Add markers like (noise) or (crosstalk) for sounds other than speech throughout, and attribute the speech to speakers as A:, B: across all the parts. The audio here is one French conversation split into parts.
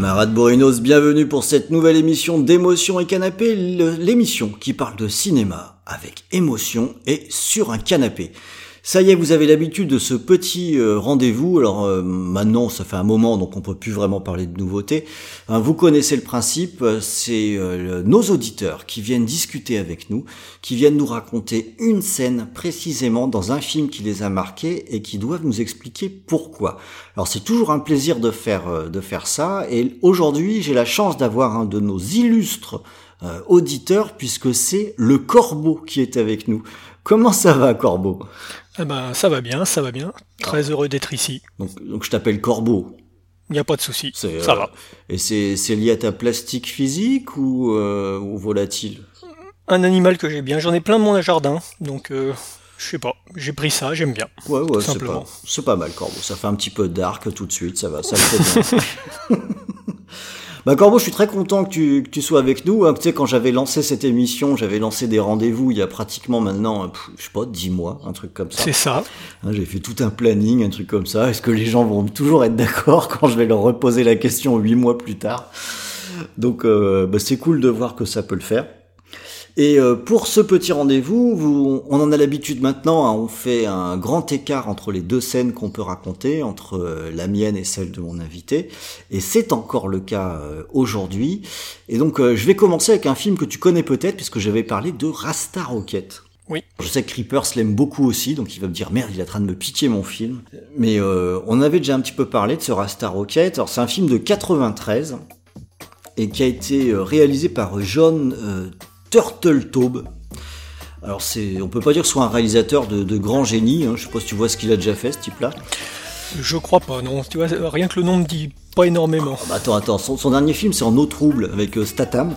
A: Camarades Borinos, bienvenue pour cette nouvelle émission d'émotion et canapé, l'émission qui parle de cinéma avec émotion et sur un canapé. Ça y est, vous avez l'habitude de ce petit euh, rendez-vous. Alors euh, maintenant, ça fait un moment, donc on peut plus vraiment parler de nouveautés. Hein, vous connaissez le principe, euh, c'est nos auditeurs qui viennent discuter avec nous, qui viennent nous raconter une scène précisément dans un film qui les a marqués et qui doivent nous expliquer pourquoi. Alors c'est toujours un plaisir de faire de faire ça. Et aujourd'hui, j'ai la chance d'avoir un de nos illustres auditeurs puisque c'est le Corbeau qui est avec nous. Comment ça va, Corbeau?
B: Eh ben, ça va bien, ça va bien. Très heureux d'être ici.
A: donc, donc je t'appelle Corbeau.
B: Il n'y a pas de souci. Ça
A: euh,
B: va.
A: Et c'est lié à ta plastique physique ou, euh, ou volatile?
B: Un animal que j'ai bien. J'en ai plein de mon jardin. Donc, euh, je sais pas. J'ai pris ça, j'aime bien.
A: Ouais, ouais, c'est
B: simplement.
A: pas, c'est pas mal, Corbeau. Ça fait un petit peu dark tout de suite, ça va, ça le fait bien. (laughs) bah, Corbeau, je suis très content que tu, que tu sois avec nous. hein. Tu sais, quand j'avais lancé cette émission, j'avais lancé des rendez-vous il y a pratiquement maintenant, euh, pff, je sais pas, 10 mois, un truc comme ça.
B: C'est ça.
A: Hein, J'ai fait tout un planning, un truc comme ça. Est-ce que les gens vont toujours être d'accord (laughs) quand je vais leur reposer la question 8 mois plus tard? Donc, euh, bah, c'est cool de voir que ça peut le faire. Et euh, pour ce petit rendez-vous, vous- on en a l'habitude maintenant, hein, on fait un grand écart entre les deux scènes qu'on peut raconter, entre euh, la mienne et celle de mon invité, et c'est encore le cas euh, aujourd'hui. Et donc je vais commencer avec un film que tu connais peut-être, puisque j'avais parlé de Rasta Rocket.
B: Oui.
A: Je sais que Creepers l'aime beaucoup aussi, donc il va me dire merde, il est en train de me piquer mon film. Mais euh, on avait déjà un petit peu parlé de ce Rasta Rocket. Alors c'est un film de 93 et qui a été réalisé par John euh, Turtletaube. Alors c'est, on peut pas dire que ce soit un réalisateur de, de grand génie. Hein. Je sais pas si tu vois ce qu'il a déjà fait, ce type-là.
B: Je crois pas, non. Tu vois, rien que le nom me dit pas énormément.
A: Bah, attends, attends. Son, son dernier film, c'est En eau trouble avec euh, Statham.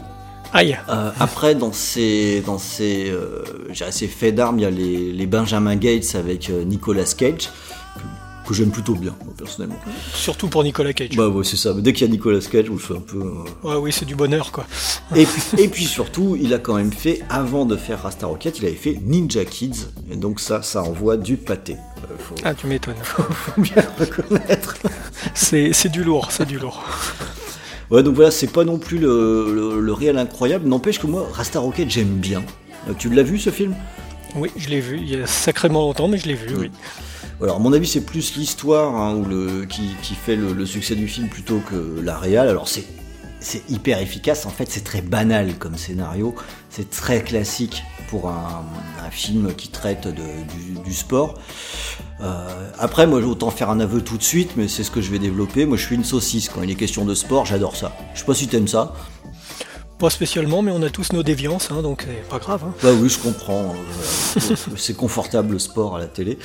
B: Aïe.
A: Euh, après, dans ses, dans ses, euh, ses faits d'armes, il y a les, les Benjamin Gates avec euh, Nicolas Cage, que, j'aime plutôt bien, moi, personnellement.
B: Surtout pour Nicolas Cage.
A: Bah ouais, c'est ça. Dès qu'il y a Nicolas Cage, je suis un peu. euh,
B: Ouais, oui, c'est du bonheur, quoi.
A: Et puis, et puis surtout, il a quand même fait, avant de faire Rasta Rocket, il avait fait Ninja Kids. Et donc ça, ça envoie du pâté. Euh, faut,
B: Ah, tu m'étonnes. (laughs)
A: faut bien reconnaître.
B: C'est c'est du lourd, c'est du lourd.
A: Ouais, donc voilà, c'est pas non plus le, le, le réel incroyable. N'empêche que moi, Rasta Rocket, j'aime bien. Euh, tu l'as vu ce film?
B: Oui, je l'ai vu. Il y a sacrément longtemps, mais je l'ai vu, oui.
A: Alors, à mon avis, c'est plus l'histoire hein, ou le, qui, qui fait le, le succès du film plutôt que la réal. Alors, c'est c'est hyper efficace. En fait, c'est très banal comme scénario. C'est très classique pour un, un film qui traite de, du, du sport. Euh, après, moi, autant faire un aveu tout de suite, mais c'est ce que je vais développer. Moi, je suis une saucisse. Quand il est question de sport, j'adore ça. Je sais pas si t'aimes ça.
B: Pas spécialement, mais on a tous nos déviances, hein, donc c'est pas grave. hein.
A: Bah oui, je comprends. Euh, c'est confortable le sport à la télé.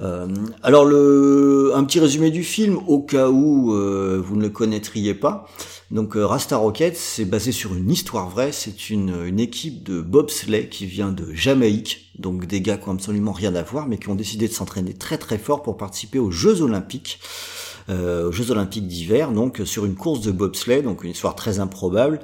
A: Euh, alors un petit résumé du film au cas où euh, vous ne le connaîtriez pas. Donc euh, Rasta Rocket, c'est basé sur une histoire vraie. C'est une, une équipe de bobsleigh qui vient de Jamaïque, donc des gars qui ont absolument rien à voir, mais qui ont décidé de s'entraîner très très fort pour participer aux Jeux Olympiques. aux Jeux Olympiques d'hiver, donc sur une course de bobsleigh, donc une histoire très improbable.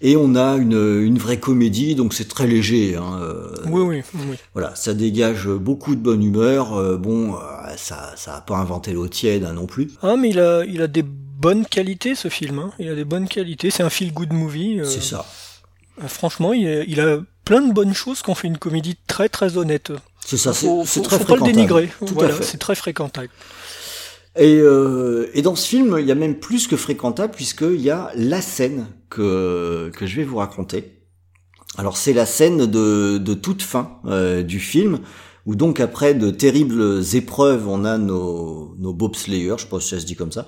A: Et on a une, une vraie comédie, donc c'est très léger. Hein, euh,
B: Oui, oui, oui.
A: voilà, ça dégage beaucoup de bonne humeur. euh, bon, euh, ça, ça a pas inventé l'eau tiède hein, non plus.
B: Ah, mais il a, il a des bonnes qualités, ce film. hein. Il a des bonnes qualités. C'est un feel-good movie. euh,
A: C'est ça.
B: Franchement, il a, il a plein de bonnes choses qu'on fait une comédie très très honnête.
A: C'est ça. C'est
B: faut-
A: très
B: faut pas le
A: fréquentable.
B: dénigrer.
A: Tout
B: voilà, c'est très fréquentable.
A: Et, euh, et dans ce film, il y a même plus que fréquentable puisqu'il y a la scène que, que je vais vous raconter. Alors c'est la scène de, de toute fin euh, du film où donc après de terribles épreuves, on a nos, nos bobslayers, je pas si ça se dit comme ça,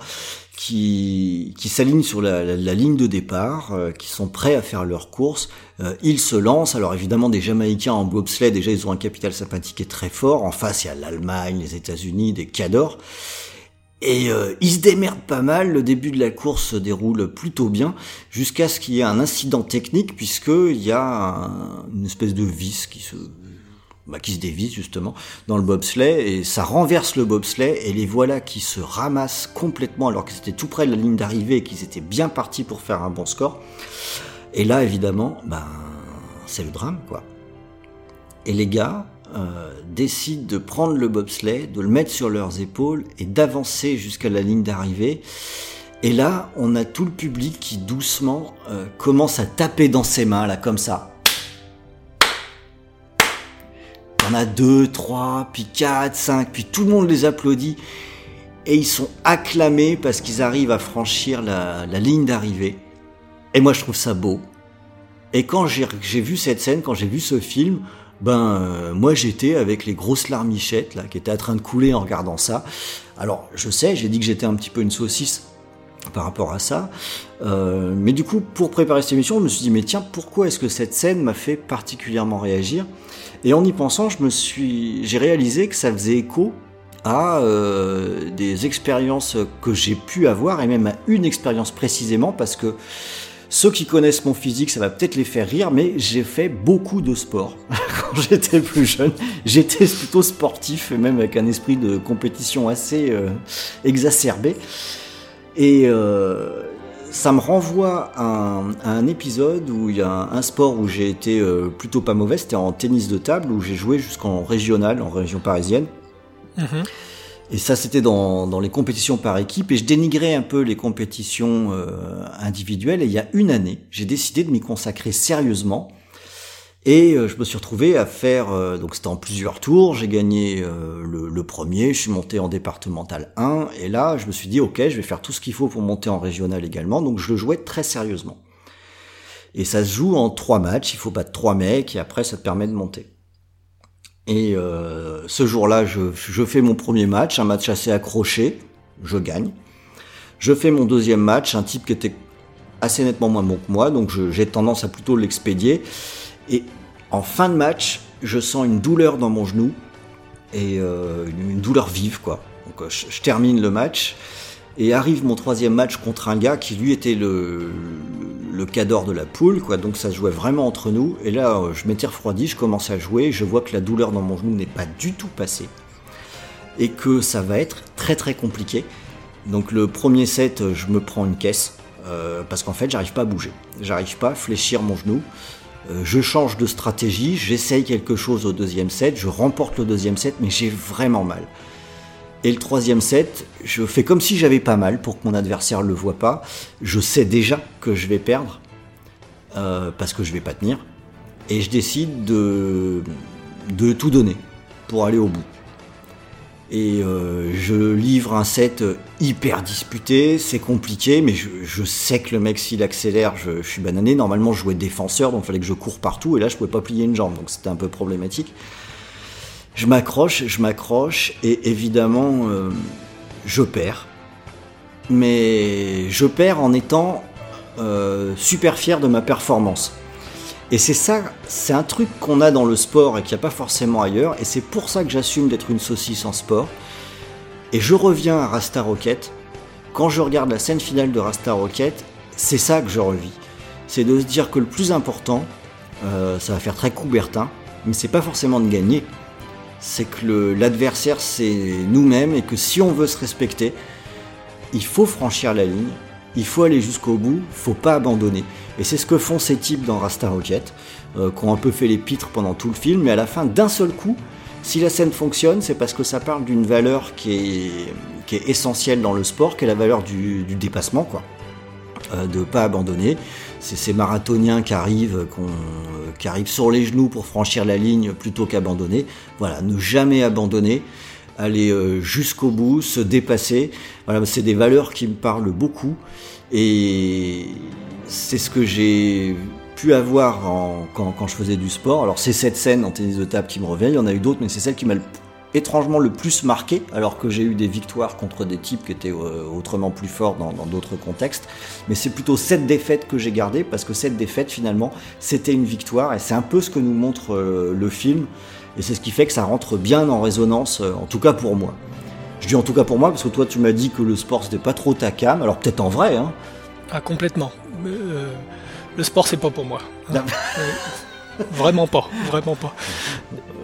A: qui, qui s'alignent sur la, la- la ligne de départ, euh, qui sont prêts à faire leur course. Euh, ils se lancent. Alors évidemment, des Jamaïcains en bobsleigh, déjà ils ont un capital sympathique et très fort. En face, il y a l'Allemagne, les États-Unis, des cadors. Et euh, il se démerde pas mal, le début de la course se déroule plutôt bien, jusqu'à ce qu'il y ait un incident technique, puisqu'il y a un- une espèce de vis qui se, bah, qui se dévisse justement dans le bobsleigh, et ça renverse le bobsleigh, et les voilà qui se ramassent complètement alors qu'ils étaient tout près de la ligne d'arrivée et qu'ils étaient bien partis pour faire un bon score. Et là, évidemment, ben, c'est le drame, quoi. Et les gars euh, décident de prendre le bobsleigh, de le mettre sur leurs épaules et d'avancer jusqu'à la ligne d'arrivée. Et là, on a tout le public qui doucement euh, commence à taper dans ses mains, là, comme ça. On a deux, trois, puis quatre, cinq, puis tout le monde les applaudit. Et ils sont acclamés parce qu'ils arrivent à franchir la, ligne d'arrivée. Et moi, je trouve ça beau. Et quand j'ai vu cette scène, quand j'ai vu ce film, ben euh, moi j'étais avec les grosses larmichettes là qui étaient en train de couler en regardant ça. Alors je sais, j'ai dit que j'étais un petit peu une saucisse par rapport à ça, Euh, mais du coup pour préparer cette émission, je me suis dit mais tiens pourquoi est-ce que cette scène m'a fait particulièrement réagir? Et en y pensant, je me suis, j'ai réalisé que ça faisait écho à euh, des expériences que j'ai pu avoir et même à une expérience précisément parce que ceux qui connaissent mon physique, ça va peut-être les faire rire, mais j'ai fait beaucoup de sport (laughs) quand j'étais plus jeune. J'étais plutôt sportif, et même avec un esprit de compétition assez euh, exacerbé. Et euh, ça me renvoie à un, épisode où il y a un, sport où j'ai été euh, plutôt pas mauvais, c'était en tennis de table, où j'ai joué jusqu'en régional, en région parisienne.
B: Mhm.
A: Et ça, c'était dans, dans les compétitions par équipe. Et je dénigrais un peu les compétitions euh, individuelles. Et il y a une année, j'ai décidé de m'y consacrer sérieusement. Et euh, je me suis retrouvé à faire, euh, donc c'était en plusieurs tours, j'ai gagné euh, le, le premier, je suis monté en départemental 1, et là je me suis dit ok, je vais faire tout ce qu'il faut pour monter en régional également, donc je le jouais très sérieusement. Et ça se joue en trois matchs, il faut battre trois mecs, et après ça te permet de monter. Et euh, ce jour-là, je, fais mon premier match, un match assez accroché, je gagne. Je fais mon deuxième match, un type qui était assez nettement moins bon que moi, donc j'ai tendance à plutôt l'expédier. Et en fin de match, je sens une douleur dans mon genou, et euh, une, douleur vive, quoi. Donc euh, je termine le match, et arrive mon troisième match contre un gars qui lui était le, le cador de la poule, quoi. Donc ça se jouait vraiment entre nous. Et là, euh, je m'étais refroidi, je commence à jouer, je vois que la douleur dans mon genou n'est pas du tout passée. Et que ça va être très très compliqué. Donc le premier set, euh, je me prends une caisse. euh, parce qu'en fait, j'arrive pas à bouger. J'arrive pas à fléchir mon genou. Je change de stratégie, j'essaye quelque chose au deuxième set, je remporte le deuxième set, mais j'ai vraiment mal. Et le troisième set, je fais comme si j'avais pas mal pour que mon adversaire le voit pas. Je sais déjà que je vais perdre euh, parce que je vais pas tenir. Et je décide de, tout donner pour aller au bout. Et euh, je livre un set hyper disputé, c'est compliqué, mais je, je sais que le mec s'il accélère, je, je suis banané. Normalement je jouais défenseur, donc il fallait que je cours partout, et là je pouvais pas plier une jambe, donc c'était un peu problématique. Je m'accroche, je m'accroche, et évidemment, euh, je perds. Mais je perds en étant euh, super fier de ma performance. Et c'est ça, c'est un truc qu'on a dans le sport et qu'il n'y a pas forcément ailleurs, et c'est pour ça que j'assume d'être une saucisse en sport. Et je reviens à Rasta Rocket. Quand je regarde la scène finale de Rasta Rocket, c'est ça que je revis. C'est de se dire que le plus important, euh, ça va faire très Coubertin, mais c'est pas forcément de gagner. C'est que l'adversaire, c'est nous-mêmes, et que si on veut se respecter, il faut franchir la ligne, il faut aller jusqu'au bout, faut pas abandonner. Et c'est ce que font ces types dans Rasta Rocket, euh, qui ont un peu fait les pitres pendant tout le film, mais à la fin, d'un seul coup, si la scène fonctionne, c'est parce que ça parle d'une valeur qui est, essentielle dans le sport, qui est la valeur du, dépassement, quoi. Euh, de pas abandonner. C'est ces marathoniens qui arrivent, qu'on- qui arrivent sur les genoux pour franchir la ligne plutôt qu'abandonner. Voilà, ne jamais abandonner, aller euh, jusqu'au bout, se dépasser. Voilà, c'est des valeurs qui me parlent beaucoup et c'est ce que j'ai pu avoir quand, quand je faisais du sport. Alors c'est cette scène en tennis de table qui me revient, il y en a eu d'autres, mais c'est celle qui m'a le- étrangement le plus marqué, alors que j'ai eu des victoires contre des types qui étaient euh, autrement plus forts dans d'autres contextes. Mais c'est plutôt cette défaite que j'ai gardée, parce que cette défaite finalement, c'était une victoire, et c'est un peu ce que nous montre euh, le film, et c'est ce qui fait que ça rentre bien en résonance, euh, en tout cas pour moi. Je dis en tout cas pour moi, parce que toi tu m'as dit que le sport c'était pas trop ta cam, alors peut-être en vrai, hein.
B: Ah, complètement. Euh, le sport, c'est pas pour moi.
A: Non. (laughs)
B: Euh, vraiment pas, vraiment pas.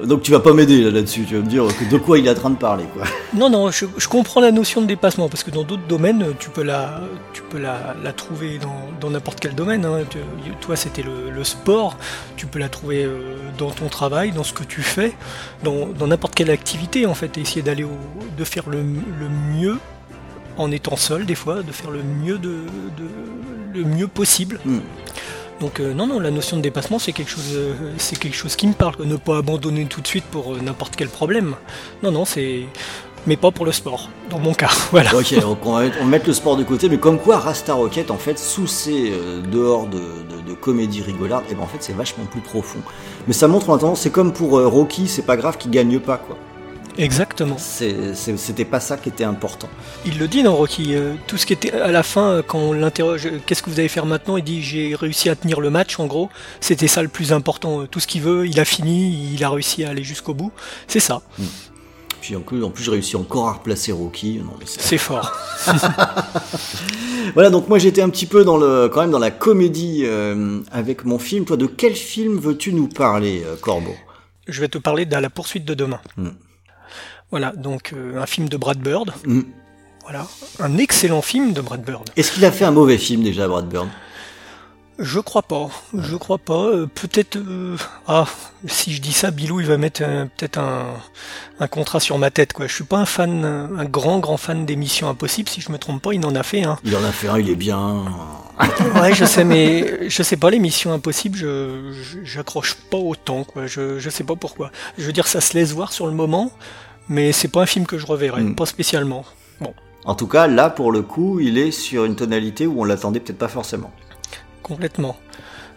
A: Donc tu vas pas m'aider là, là-dessus, tu vas me dire que de quoi il est en train de parler, quoi. (laughs)
B: Non, non, je, je comprends la notion de dépassement parce que dans d'autres domaines, tu peux la, tu peux la, la trouver dans, n'importe quel domaine. hein. Tu- toi, c'était le, le sport. Tu peux la trouver euh, dans ton travail, dans ce que tu fais, dans n'importe quelle activité en fait. Et essayer d'aller de faire le, le mieux en étant seul des fois, de faire le mieux de, de- le mieux possible.
A: Hmm.
B: Donc euh, non, non, la notion de dépassement, c'est quelque chose, euh, c'est quelque chose qui me parle. Ne pas abandonner tout de suite pour euh, n'importe quel problème. Non, non, c'est, mais pas pour le sport. Dans mon cas, (laughs) voilà.
A: Ok, donc on va, mettre, le sport de côté, mais comme quoi Rasta Rocket, en fait, sous euh, dehors de, comédie rigolarde, et ben en fait c'est vachement plus profond. Mais ça montre maintenant, c'est comme pour Rocky, c'est pas grave qu'il gagne pas, quoi.
B: Exactement.
A: C'était pas ça qui était important.
B: Il le dit dans Rocky. euh, tout ce qui était à la fin, euh, quand on l'interroge, euh, qu'est-ce que vous allez faire maintenant? Il dit j'ai réussi à tenir le match. En gros, c'était ça le plus important. Tout ce qu'il veut, il a fini, il a réussi à aller jusqu'au bout. C'est ça.
A: Puis en plus, en plus j'ai réussi encore à replacer Rocky. C'est-
B: fort. (laughs)
A: Voilà, donc moi j'étais un petit peu dans le, quand même dans la comédie euh, avec mon film. Toi, de quel film veux-tu nous parler, Corbeau?
B: Je vais te parler de la poursuite de demain.
A: Hmm.
B: Voilà, donc euh, un film de Brad Bird.
A: Hmm.
B: Voilà, un excellent film de Brad Bird.
A: Est-ce qu'il a fait un mauvais film déjà, Brad Bird?
B: Je crois pas, je crois pas. Euh, peut-être, euh, ah, si je dis ça, Bilou, il va mettre euh, peut-être un, un contrat sur ma tête, quoi. Je suis pas un fan, un grand, grand fan des Missions Impossibles. Si je me trompe pas, il en a fait un.
A: Il en a fait un, il est bien. (laughs)
B: Ouais, je sais, mais je sais pas les Missions Impossibles, je je- j'accroche pas autant, quoi. Je je sais pas pourquoi. Je veux dire, ça se laisse voir sur le moment, mais c'est pas un film que je reverrai,
A: Mm.
B: pas spécialement. Bon,
A: En tout cas, là, pour le coup, il est sur une tonalité où on l'attendait peut-être pas forcément.
B: Complètement.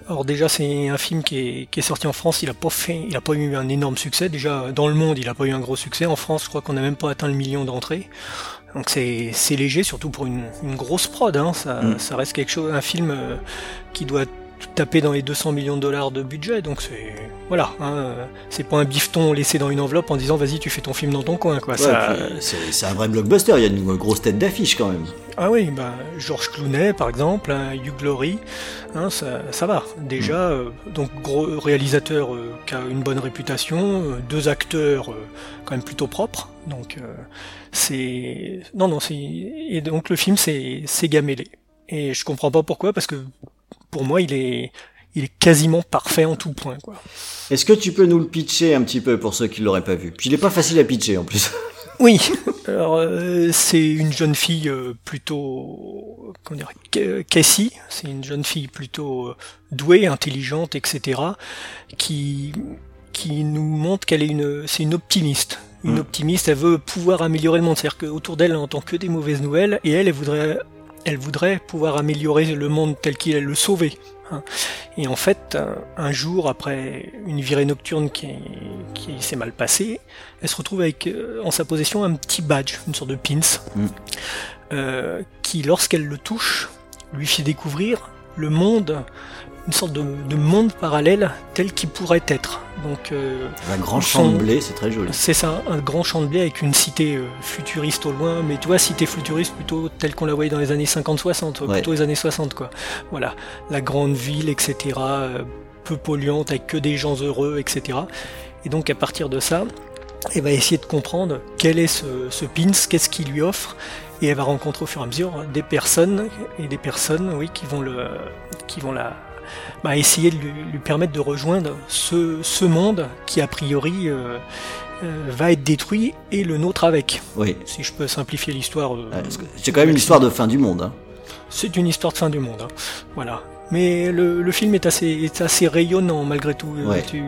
B: Alors déjà, c'est un film qui est, qui est sorti en France. Il a pas fait, il a pas eu un énorme succès. Déjà dans le monde, il a pas eu un gros succès. En France, je crois qu'on n'a même pas atteint le million d'entrées. Donc c'est léger, surtout pour une, une grosse prod. Hein. Ça,
A: Mm.
B: ça reste quelque chose, un film euh, qui doit taper dans les 200 millions de dollars de budget. Donc c'est voilà, hein, c'est pas un bifton laissé dans une enveloppe en disant vas-y tu fais ton film dans ton coin quoi.
A: Ouais,
B: Ça-
A: c'est c'est un vrai blockbuster, il y a une grosse tête d'affiche quand même.
B: ah oui, bah, Georges Clooney par exemple, hein, Hugh Glory, hein, ça, ça va. Déjà, euh, donc gros réalisateur euh, qui a une bonne réputation, euh, deux acteurs euh, quand même plutôt propres. Donc euh, c'est non non c'est et donc le film c'est c'est gamélé. Et je comprends pas pourquoi parce que pour moi il est il est quasiment parfait en tout point quoi.
A: Est-ce que tu peux nous le pitcher un petit peu pour ceux qui l'auraient pas vu? Puis il est pas facile à pitcher en plus. (laughs)
B: Oui, alors euh, c'est une jeune fille euh, plutôt, comment dire, Ca- Cassie, c'est une jeune fille plutôt euh, douée, intelligente, etc., qui qui nous montre qu'elle est une, c'est une optimiste. Une
A: Mm.
B: optimiste, elle veut pouvoir améliorer le monde, c'est-à-dire qu'autour d'elle, elle n'entend que des mauvaises nouvelles, et elle, elle voudrait, elle voudrait pouvoir améliorer le monde tel qu'il est, le sauver. hein. Et en fait, un, un jour après une virée nocturne qui, qui s'est mal passée, elle se retrouve avec euh, en sa possession un petit badge, une sorte de pins,
A: Mm.
B: euh, qui, lorsqu'elle le touche, lui fait découvrir le monde, une sorte de, de monde parallèle tel qu'il pourrait être. Donc, euh,
A: Un grand champ de blé, c'est très joli.
B: c'est ça, un grand champ de blé avec une cité euh, futuriste au loin, mais tu vois, cité futuriste plutôt telle qu'on la voyait dans les années 50-60,
A: Ouais.
B: plutôt les années 60, quoi. Voilà, la grande ville, etc., euh, peu polluante, avec que des gens heureux, etc. Et donc, à partir de ça, elle va essayer de comprendre quel est ce, ce pins, qu'est-ce qu'il lui offre, et elle va rencontrer au fur et à mesure des personnes, et des personnes, oui, qui vont le, qui vont la, bah, essayer de lui, lui permettre de rejoindre ce, ce monde qui a priori euh, euh, va être détruit et le nôtre avec.
A: Oui.
B: Si je peux simplifier l'histoire. euh,
A: C'est quand même une histoire de fin du monde. Hein.
B: C'est une histoire de fin du monde. hein. Voilà. Mais le, le film est assez, est assez rayonnant malgré tout. Euh,
A: Ouais.
B: Tu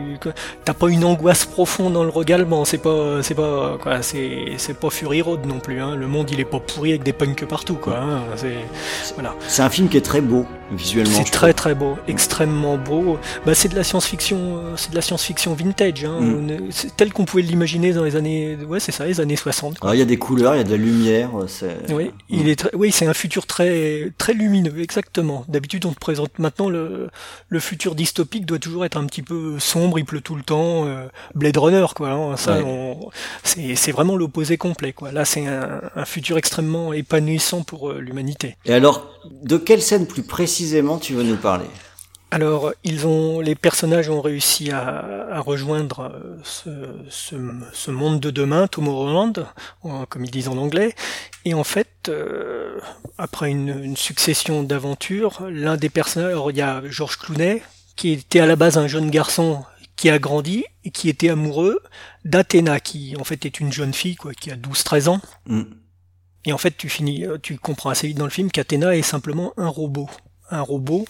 B: t'as pas une angoisse profonde dans le regalement. C'est pas, c'est pas, quoi, c'est, c'est pas Fury Road non plus. Hein. Le monde il est pas pourri avec des punks partout, quoi. hein. C'est, voilà.
A: C'est un film qui est très beau visuellement.
B: C'est très très beau, extrêmement beau. Bah, c'est de la science-fiction, euh, c'est de la science-fiction vintage, hein,
A: Mm.
B: Tel qu'on pouvait l'imaginer dans les années, ouais, c'est ça, les années 60. quoi.
A: Alors, il y a des couleurs, il y a de la lumière. C'est...
B: Oui, il est très, oui, c'est un futur très très lumineux, exactement. D'habitude, on te présente fait, maintenant, le, le futur dystopique doit toujours être un petit peu sombre, il pleut tout le temps, euh, Blade Runner, quoi. Hein, ça, c'est vraiment l'opposé complet, quoi. Là, c'est un, un, futur extrêmement épanouissant pour euh, l'humanité.
A: Et alors, de quelle scène plus précisément tu veux nous parler?
B: Alors, ils ont, les personnages ont réussi à, à rejoindre ce, ce, ce, monde de demain, Tomorrowland, comme ils disent en anglais. Et en fait, euh, après une, une succession d'aventures, l'un des personnages, alors il y a Georges Clounet, qui était à la base un jeune garçon qui a grandi et qui était amoureux d'Athéna, qui en fait est une jeune fille, quoi, qui a 12-13 ans. Mm. Et en fait, tu finis, tu comprends assez vite dans le film qu'Athéna est simplement un robot. Un robot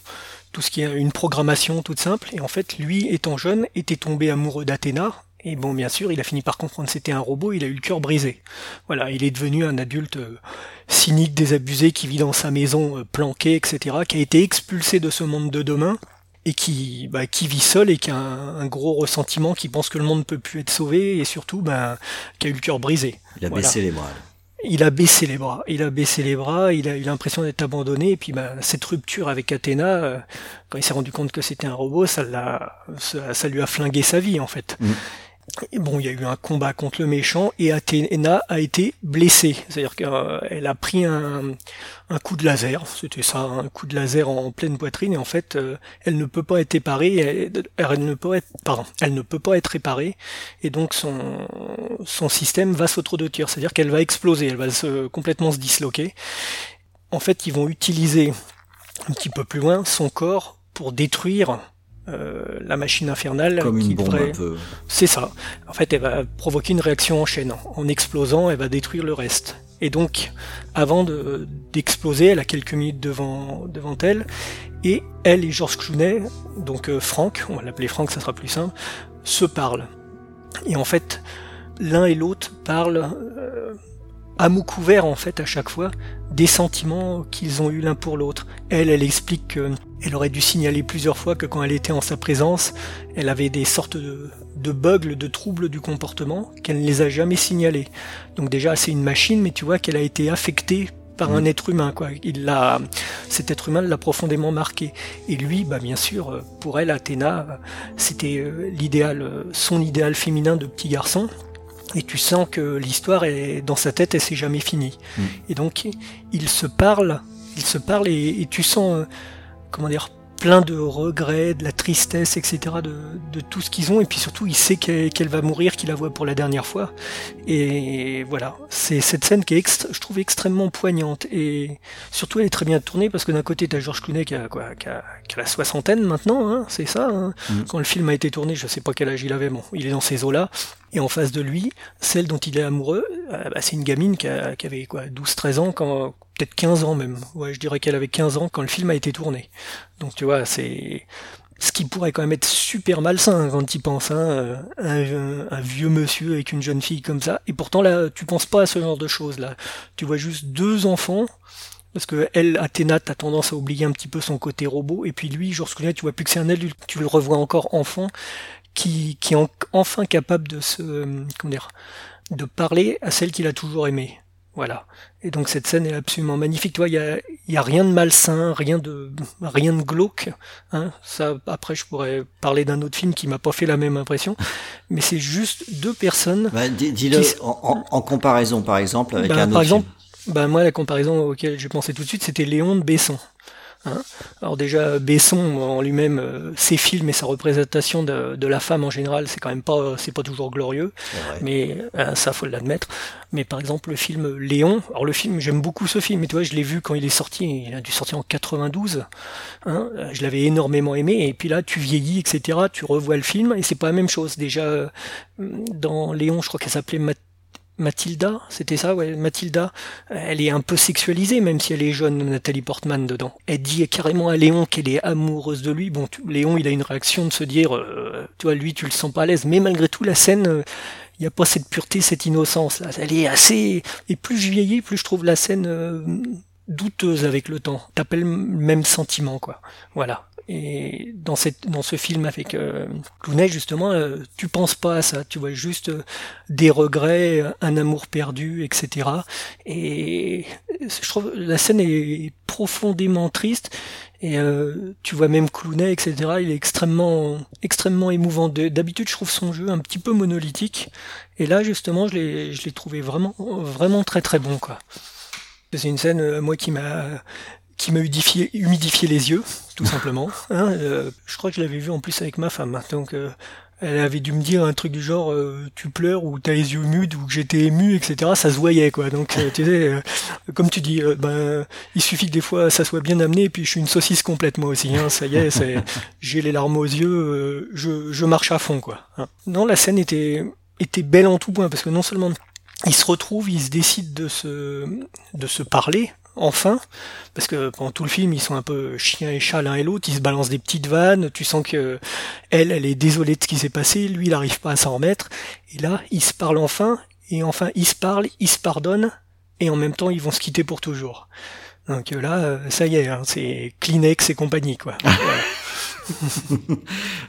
B: tout ce qui est une programmation toute simple. Et en fait, lui, étant jeune, était tombé amoureux d'Athéna. Et bon, bien sûr, il a fini par comprendre que c'était un robot, il a eu le cœur brisé. Voilà, il est devenu un adulte euh, cynique, désabusé, qui vit dans sa maison euh, planquée, etc., qui a été expulsé de ce monde de demain, et qui, bah, qui vit seul et qui a un, gros ressentiment, qui pense que le monde ne peut plus être sauvé, et surtout, bah, qui a eu le cœur brisé.
A: Il a baissé les bras
B: il a baissé les bras. Il a baissé les bras, il a eu l'impression d'être abandonné, et puis bah, cette rupture avec Athéna, euh, quand il s'est rendu compte que c'était un robot, ça, l'a, ça, lui a flingué sa vie en fait. Mm bon, il y a eu un combat contre le méchant et Athéna a été blessée. C'est-à-dire qu'elle a pris un, coup de laser, c'était ça, un coup de laser en, pleine poitrine et en fait, euh, elle ne peut pas être réparée. Elle, ne peut être, pardon, elle ne peut pas être réparée et donc son système va s'autodotir, c'est-à-dire qu'elle va exploser, elle va complètement se disloquer. En fait, ils vont utiliser un petit peu plus loin son corps pour détruire euh, la machine infernale
A: Comme
B: qui devrait... C'est ça. En fait, elle va provoquer une réaction en chaîne. En explosant, elle va détruire le reste. Et donc, avant de, d'exploser, elle a quelques minutes devant, devant elle, et elle et Georges Clooney, donc euh, Franck, on va l'appeler Franck, ça sera plus simple, se parlent. Et en fait, l'un et l'autre parlent euh, à mots couverts en fait à chaque fois des sentiments qu'ils ont eu l'un pour l'autre. Elle, elle explique qu'elle aurait dû signaler plusieurs fois que quand elle était en sa présence, elle avait des sortes de, de bugs, de troubles du comportement, qu'elle ne les a jamais signalés. Donc déjà, c'est une machine, mais tu vois qu'elle a été affectée par un mm. être humain, quoi. Il l'a, cet être humain l'a profondément marqué. Et lui, bah bien sûr, pour elle, Athéna, c'était euh, l'idéal, son idéal féminin de petit garçon et tu sens que l'histoire est dans sa tête, elle s'est jamais finie. Mm. Et donc il se parle, il se parle et, tu sens euh, comment dire plein de regrets, de la tristesse, etc. de, de tout ce qu'ils ont. Et puis surtout, il sait qu'elle va mourir, qu'il la voit pour la dernière fois. Et voilà, c'est cette scène qui est, je trouve, extrêmement poignante. Et surtout, elle est très bien tournée parce que d'un côté, tu as Georges Clooney qui a, quoi, qui a, qui a la soixantaine maintenant, hein, c'est ça. Hein. Mm. Quand le film a été tourné, je sais pas quel âge il avait, bon, il est dans ces eaux-là. Et en face de lui, celle dont il est amoureux, euh, bah, c'est une gamine qui, avait quoi, 12-13 ans, quand, peut-être 15 ans même. Ouais, je dirais qu'elle avait 15 ans quand le film a été tourné. Donc tu vois, c'est ce qui pourrait quand même être super malsain quand tu penses, hein, un, un, vieux monsieur avec une jeune fille comme ça. Et pourtant là, tu penses pas à ce genre de choses là. Tu vois juste deux enfants. Parce que elle, Athéna, t'as tendance à oublier un petit peu son côté robot, et puis lui, Georges Clooney, tu vois plus que c'est un adulte, tu le revois encore enfant, qui, qui est enfin capable de se, comment dire, de parler à celle qu'il a toujours aimée. Voilà. Et donc cette scène est absolument magnifique. Toi, il y a, y a, rien de malsain, rien de rien de glauque. Hein. Ça, après, je pourrais parler d'un autre film qui m'a pas fait la même impression. Mais c'est juste deux personnes.
A: Bah, Dis-le en, en, comparaison, par exemple, avec
B: bah,
A: un autre
B: par exemple, Bah, moi, la comparaison auquel j'ai pensé tout de suite, c'était Léon de Besson. Hein. Alors déjà, Besson en lui-même, euh, ses films et sa représentation de, de, la femme en général, c'est quand même pas, c'est pas toujours glorieux, mais euh, ça faut l'admettre. Mais par exemple, le film Léon, alors le film, j'aime beaucoup ce film, mais tu vois, je l'ai vu quand il est sorti, il a dû sortir en 92. Hein, je l'avais énormément aimé, et puis là, tu vieillis, etc. Tu revois le film, et c'est pas la même chose. Déjà, euh, dans Léon, je crois qu'elle s'appelait Mathilda, c'était ça, ouais, Mathilda, elle est un peu sexualisée, même si elle est jeune, Nathalie Portman dedans. Elle dit carrément à Léon qu'elle est amoureuse de lui. Bon, Léon, il a une réaction de se dire, euh, tu vois, lui, tu le sens pas à l'aise. Mais malgré tout, la scène, il euh, n'y a pas cette pureté, cette innocence. Elle est assez. Et plus je vieillis, plus je trouve la scène euh, douteuse avec le temps. T'appelles le même sentiment, quoi. Voilà. Et dans cette dans ce film avec euh, Clooney justement, euh, tu penses pas à ça, tu vois juste euh, des regrets, un amour perdu, etc. Et je trouve la scène est profondément triste. Et euh, tu vois même Clooney, etc. Il est extrêmement extrêmement émouvant. D'habitude, je trouve son jeu un petit peu monolithique. Et là, justement, je l'ai trouvé vraiment vraiment très très bon quoi. C'est une scène moi qui m'a qui m'a humidifié, humidifié les yeux, tout simplement. (laughs) Hein, euh, je crois que je l'avais vu en plus avec ma femme. Donc euh, elle avait dû me dire un truc du genre euh, tu pleures ou t'as les yeux humides ou que j'étais ému, etc. Ça se voyait quoi. Donc tu sais, comme tu dis, ben il suffit que des fois ça soit bien amené et puis je suis une saucisse complète moi aussi. Hein, ça y est, c'est, (laughs) j'ai les larmes aux yeux, je, je marche à fond quoi. Hein. Non, la scène était était belle en tout point parce que non seulement ils se retrouvent, ils se décident de se de se parler enfin, parce que pendant tout le film, ils sont un peu chien et chat l'un et l'autre, ils se balancent des petites vannes, tu sens que elle, elle est désolée de ce qui s'est passé, lui, il n'arrive pas à s'en remettre, et là, ils se parlent enfin, et enfin, ils se parlent, ils se pardonnent, et en même temps, ils vont se quitter pour toujours. Donc euh, là, euh, ça y est, hein, c'est Kleenex et compagnie, quoi.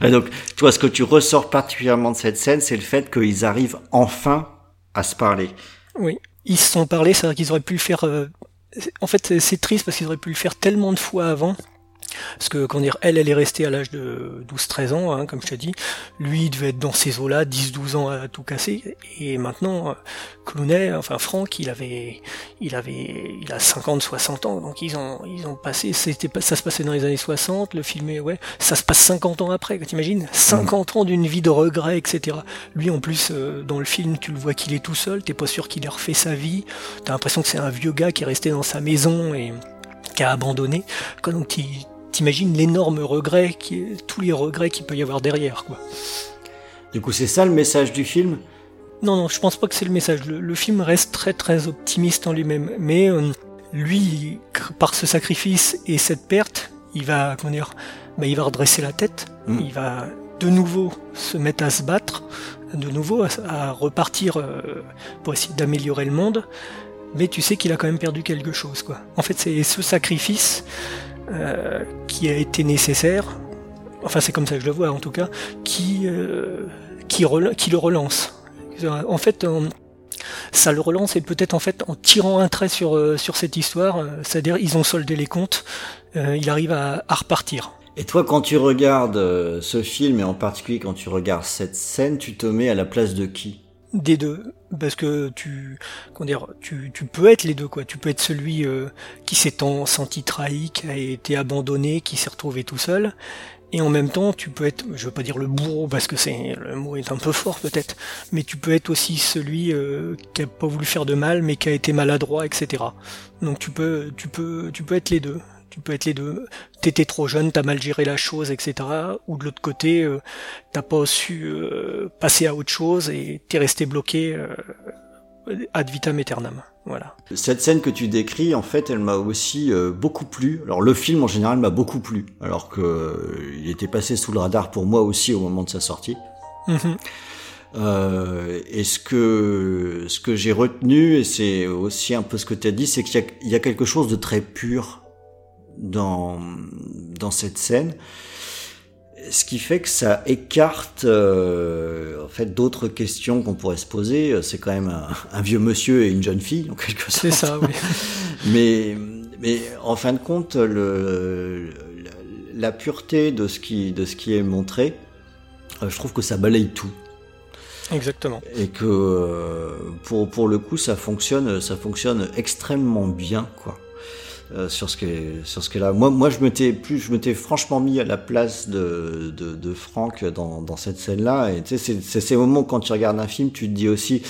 B: (laughs)
A: donc, toi, ce que tu ressors particulièrement de cette scène, c'est le fait qu'ils arrivent enfin à se parler.
B: Oui, ils se sont parlé, c'est-à-dire qu'ils auraient pu le faire euh, en fait, c'est triste parce qu'ils auraient pu le faire tellement de fois avant. Parce que, quand dire, elle, elle est restée à l'âge de 12-13 ans, hein, comme je t'ai dit. Lui, il devait être dans ces eaux-là, 10-12 ans à tout casser. Et maintenant, euh, Clooney, enfin Franck, il avait, il avait, il a 50-60 ans. Donc ils ont, ils ont passé, c'était ça se passait dans les années 60. Le film est, ouais, ça se passe 50 ans après. T'imagines? 50 ans d'une vie de regrets, etc. Lui, en plus, euh, dans le film, tu le vois qu'il est tout seul. T'es pas sûr qu'il ait refait sa vie. T'as l'impression que c'est un vieux gars qui est resté dans sa maison et qui a abandonné. Donc t'imagines l'énorme regret, qui, tous les regrets qu'il peut y avoir derrière, quoi.
A: Du coup, c'est ça le message du film?
B: Non, non, je pense pas que c'est le message. Le, film reste très très optimiste en lui-même, mais euh, lui, par ce sacrifice et cette perte, il va, comment dire, bah, il va redresser la tête, hmm. il va de nouveau se mettre à se battre, de nouveau à, repartir euh, pour essayer d'améliorer le monde, mais tu sais qu'il a quand même perdu quelque chose, quoi. En fait, c'est ce sacrifice euh, qui a été nécessaire, enfin c'est comme ça que je le vois en tout cas, qui, euh, qui, le relance. En fait, ça le relance et peut-être en fait en tirant un trait sur, euh, sur cette histoire, c'est-à-dire ils ont soldé les comptes, il arrive à, à, repartir.
A: Et toi, quand tu regardes ce film et en particulier quand tu regardes cette scène, tu te mets à la place de qui?
B: Des deux. Parce que tu comment dire tu, tu peux être les deux quoi. Tu peux être celui euh, qui s'est senti trahi qui a été abandonné qui s'est retrouvé tout seul. Et en même temps tu peux être je veux pas dire le bourreau parce que c'est le mot est un peu fort peut-être mais tu peux être aussi celui euh, qui a pas voulu faire de mal mais qui a été maladroit etc donc tu peux tu peux tu peux être les deux tu peux être les deux. T'étais trop jeune, t'as mal géré la chose, etc. Ou de l'autre côté, euh, t'as pas su euh, passer à autre chose et t'es resté bloqué euh, ad vitam aeternam. Voilà.
A: Cette scène que tu décris, en fait, elle m'a aussi beaucoup plu. Alors le film en général m'a beaucoup plu, alors que il était passé sous le radar pour moi aussi au moment de sa sortie. Mm-hmm. et ce que ce que j'ai retenu et c'est aussi un peu ce que tu as dit, c'est qu'il y, y, a quelque chose de très pur dans, dans cette scène. Ce qui fait que ça écarte euh, en fait d'autres questions qu'on pourrait se poser. C'est quand même un, vieux monsieur et une jeune fille en quelque sorte.
B: C'est ça, oui. (laughs)
A: mais mais en fin de compte, le, la pureté de ce qui de ce qui est montré, euh, je trouve que ça balaye tout.
B: Exactement.
A: Et que euh, pour pour le coup, ça fonctionne ça fonctionne extrêmement bien quoi. Euh, sur ce qui est, sur ce là. Moi, moi, je m'étais plus, je m'étais franchement mis à la place de, de, de Franck dans, dans cette scène-là. Et tu sais, c'est ces moments quand tu regardes un film, tu te dis aussi,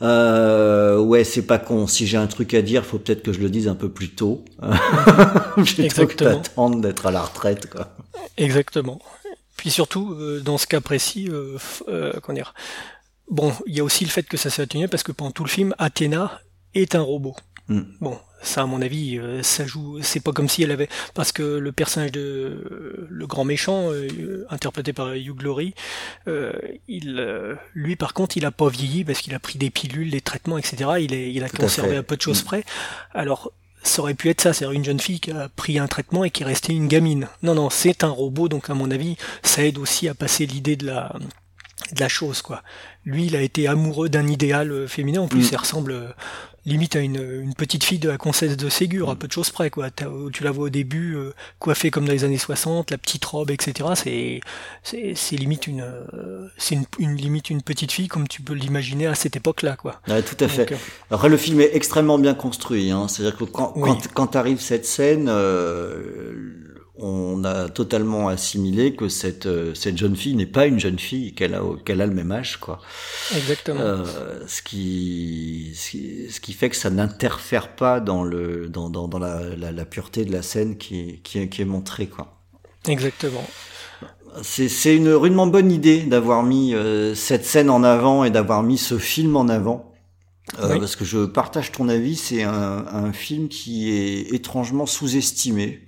A: euh, ouais, c'est pas con. Si j'ai un truc à dire, faut peut-être que je le dise un peu plus tôt, (laughs) plutôt que d'attendre d'être à la retraite, quoi.
B: Exactement. Puis surtout, euh, dans ce cas précis, euh, comment dire. Bon, il y a aussi le fait que ça s'est atténué parce que pendant tout le film, Athéna est un robot. Hmm. Bon, ça à mon avis euh, ça joue c'est pas comme si elle avait parce que le personnage de le grand méchant euh, interprété par Hugh Glory euh, il lui par contre il a pas vieilli parce qu'il a pris des pilules des traitements etc il est il a conservé à peu de choses près alors ça aurait pu être ça, c'est-à-dire une jeune fille qui a pris un traitement et qui est restée une gamine. Non, non, c'est un robot, donc à mon avis, ça aide aussi à passer l'idée de la, de la chose, quoi. Lui, il a été amoureux d'un idéal féminin, en plus,
A: Mm.
B: il ressemble limite à une, une petite fille de la comtesse de Ségur, à peu de choses près, quoi. Tu la vois au début, euh, coiffée comme dans les années 60, la petite robe, etc. C'est, limite une, euh, c'est une, une- limite une petite fille comme tu peux l'imaginer à cette époque-là, quoi.
A: Ouais, tout à fait.
B: Donc, euh,
A: Après, le film est extrêmement bien construit. Hein. C'est-à-dire que quand,
B: Oui.
A: quand, quand arrive cette scène, euh, on a totalement assimilé que cette, euh, cette jeune fille n'est pas une jeune fille, qu'elle a, qu'elle a le même âge, quoi.
B: exactement.
A: Euh, ce qui, ce qui, fait que ça n'interfère pas dans le, dans, dans, dans la, la, la pureté de la scène qui, qui, est- qui est montrée, quoi.
B: Exactement.
A: C'est, c'est une rudement bonne idée d'avoir mis euh, cette scène en avant et d'avoir mis ce film en avant. Euh,
B: Oui.
A: Parce que je partage ton avis, c'est un, un film qui est étrangement sous-estimé.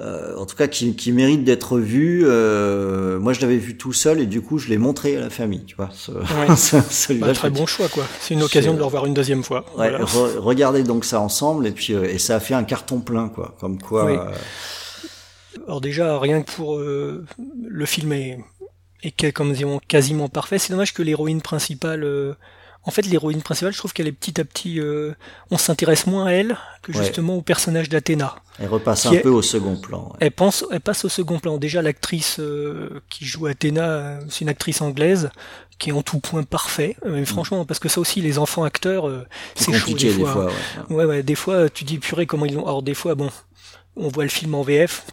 A: Euh, en tout cas, qui, qui mérite d'être vu. Euh, moi, je l'avais vu tout seul et du coup, je l'ai montré à la famille. Tu vois, ce,
B: Ouais. (laughs)
A: ce- celui-là,
B: Bah, très bon choix, quoi. C'est une occasion de le revoir une deuxième fois.
A: Ouais,
B: Voilà.
A: re- regardez donc ça ensemble et puis euh, et ça a fait un carton plein quoi, comme quoi.
B: Oui.
A: euh,
B: Alors déjà, rien que pour le film est, comme disons, quasiment parfait. C'est dommage que l'héroïne principale, en fait, l'héroïne principale, je trouve qu'elle est petit à petit, euh, on s'intéresse moins à elle que
A: Ouais.
B: justement au personnage d'Athéna.
A: elle repasse un
B: est-
A: peu au second plan. ouais.
B: Elle pense, elle passe au second plan. Déjà, l'actrice euh, qui joue Athéna, euh, c'est une actrice anglaise qui est en tout point parfait. Mais franchement, parce que ça aussi, les enfants acteurs, euh, c'est chaud
A: Mm.
B: des
A: des
B: fois.
A: ouais.
B: Ouais, ouais, des fois, tu dis purée, comment ils ont. Alors, des fois, bon, on voit le film en VF.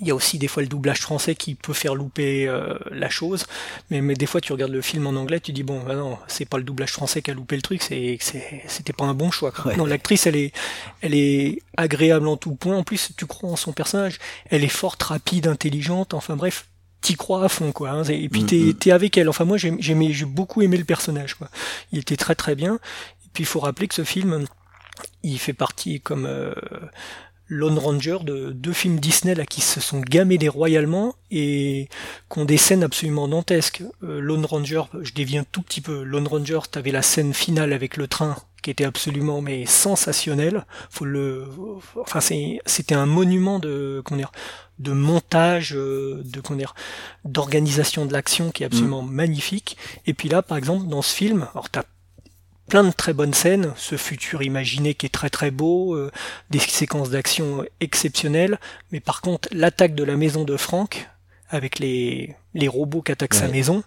B: Il y a aussi des fois le doublage français qui peut faire louper euh, la chose, mais, mais des fois tu regardes le film en anglais, tu dis bon, bah non, c'est pas le doublage français qui a loupé le truc, c'est c'était pas un bon choix. quoi.
A: Ouais.
B: Non, l'actrice, elle est, elle est agréable en tout point. En plus, tu crois en son personnage. Elle est forte, rapide, intelligente. Enfin bref, t'y crois à fond, quoi. hein. Et puis
A: Mm,
B: t'es
A: mm.
B: t'es avec elle. Enfin moi, j'ai j'ai j'ai beaucoup aimé le personnage, quoi. Il était très très bien. Et puis il faut rappeler que ce film, il fait partie comme euh, Lone Ranger de deux films Disney là qui se sont gamés royalement et qui ont des scènes absolument dantesques. Euh, Lone Ranger, je dévie un tout petit peu. Lone Ranger, t'avais la scène finale avec le train qui était absolument mais sensationnelle. Faut le, enfin c'est, c'était un monument de de montage, euh, de dire, d'organisation de l'action qui est absolument magnifique. Et puis là, par exemple, dans ce film, alors t'as plein de très bonnes scènes, ce futur imaginé qui est très très beau, euh, des séquences d'action exceptionnelles, mais par contre l'attaque de la maison de Franck avec les, les robots qui attaquent sa maison,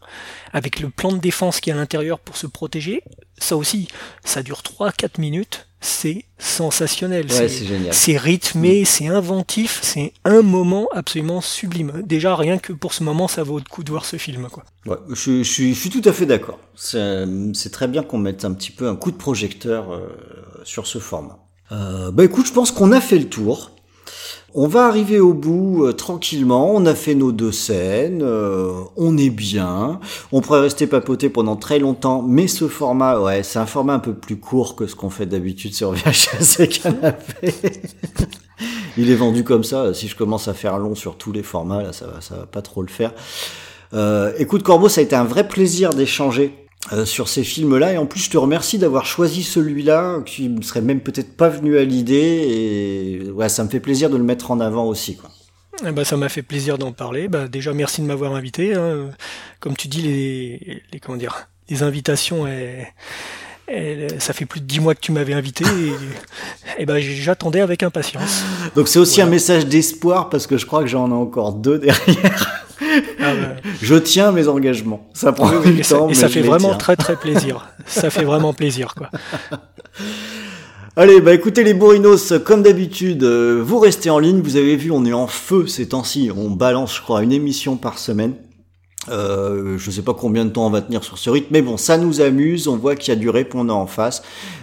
B: avec le plan de défense qui est à l'intérieur pour se protéger, ça aussi, ça dure 3-4 minutes, c'est sensationnel.
A: Ouais, c'est génial.
B: C'est rythmé, c'est inventif, c'est un moment absolument sublime. Déjà, rien que pour ce moment, ça vaut le coup de voir ce film. Quoi.
A: Ouais, je, suis- je, suis- je suis tout à fait d'accord. C'est c'est très bien qu'on mette un petit peu un coup de projecteur euh, sur ce format. Euh, bah écoute, je pense qu'on a fait le tour. On va arriver au bout euh, tranquillement. On a fait nos deux scènes. euh, on est bien. On pourrait rester papoter pendant très longtemps, mais ce format, ouais, c'est un format un peu plus court que ce qu'on fait d'habitude sur (laughs) VHS et canapé. (laughs) Il est vendu comme ça. Si je commence à faire long sur tous les formats, là, ça va, ça va pas trop le faire. Euh, écoute Corbeau, ça a été un vrai plaisir d'échanger euh, sur ces films-là et en plus je te remercie d'avoir choisi celui-là qui me serait même peut-être pas venu à l'idée et ouais, ça me fait plaisir de le mettre en avant aussi quoi.
B: Eh ben, ça m'a fait plaisir d'en parler. Bah, déjà, merci de m'avoir invité. hein. Comme tu dis, les, les comment dire, les invitations, elles- elles- ça fait plus de dix mois que tu m'avais invité et, (laughs) et ben, j'attendais avec impatience.
A: Donc c'est aussi
B: Voilà.
A: un message d'espoir parce que je crois que j'en ai encore deux derrière. (laughs) Je tiens mes engagements. Ça prend
B: oui, oui,
A: du
B: ça,
A: temps, mais
B: ça
A: je
B: fait
A: les
B: vraiment
A: tiens.
B: très très plaisir. ça fait vraiment plaisir, quoi. (laughs)
A: Allez, bah écoutez les bourrinos, comme d'habitude, euh, vous restez en ligne. Vous avez vu, on est en feu ces temps-ci. On balance, je crois, une émission par semaine. Euh, je sais pas combien de temps on va tenir sur ce rythme, mais bon, ça nous amuse. On voit qu'il y a du répondant en face.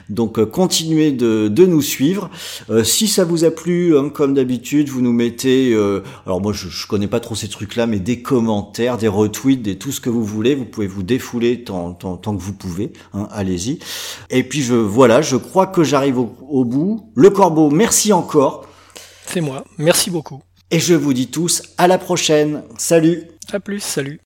A: Donc, euh, continuez de, de nous suivre. Euh, si ça vous a plu, hein, comme d'habitude, vous nous mettez. euh, alors moi, je, je connais pas trop ces trucs-là, mais des commentaires, des retweets, des tout ce que vous voulez. Vous pouvez vous défouler tant, tant, tant que vous pouvez. hein, Allez-y. Et puis je voilà, je crois que j'arrive au, au bout. Le Corbeau, merci encore.
B: C'est moi. Merci beaucoup.
A: Et je vous dis tous à la prochaine. Salut
B: À plus. Salut.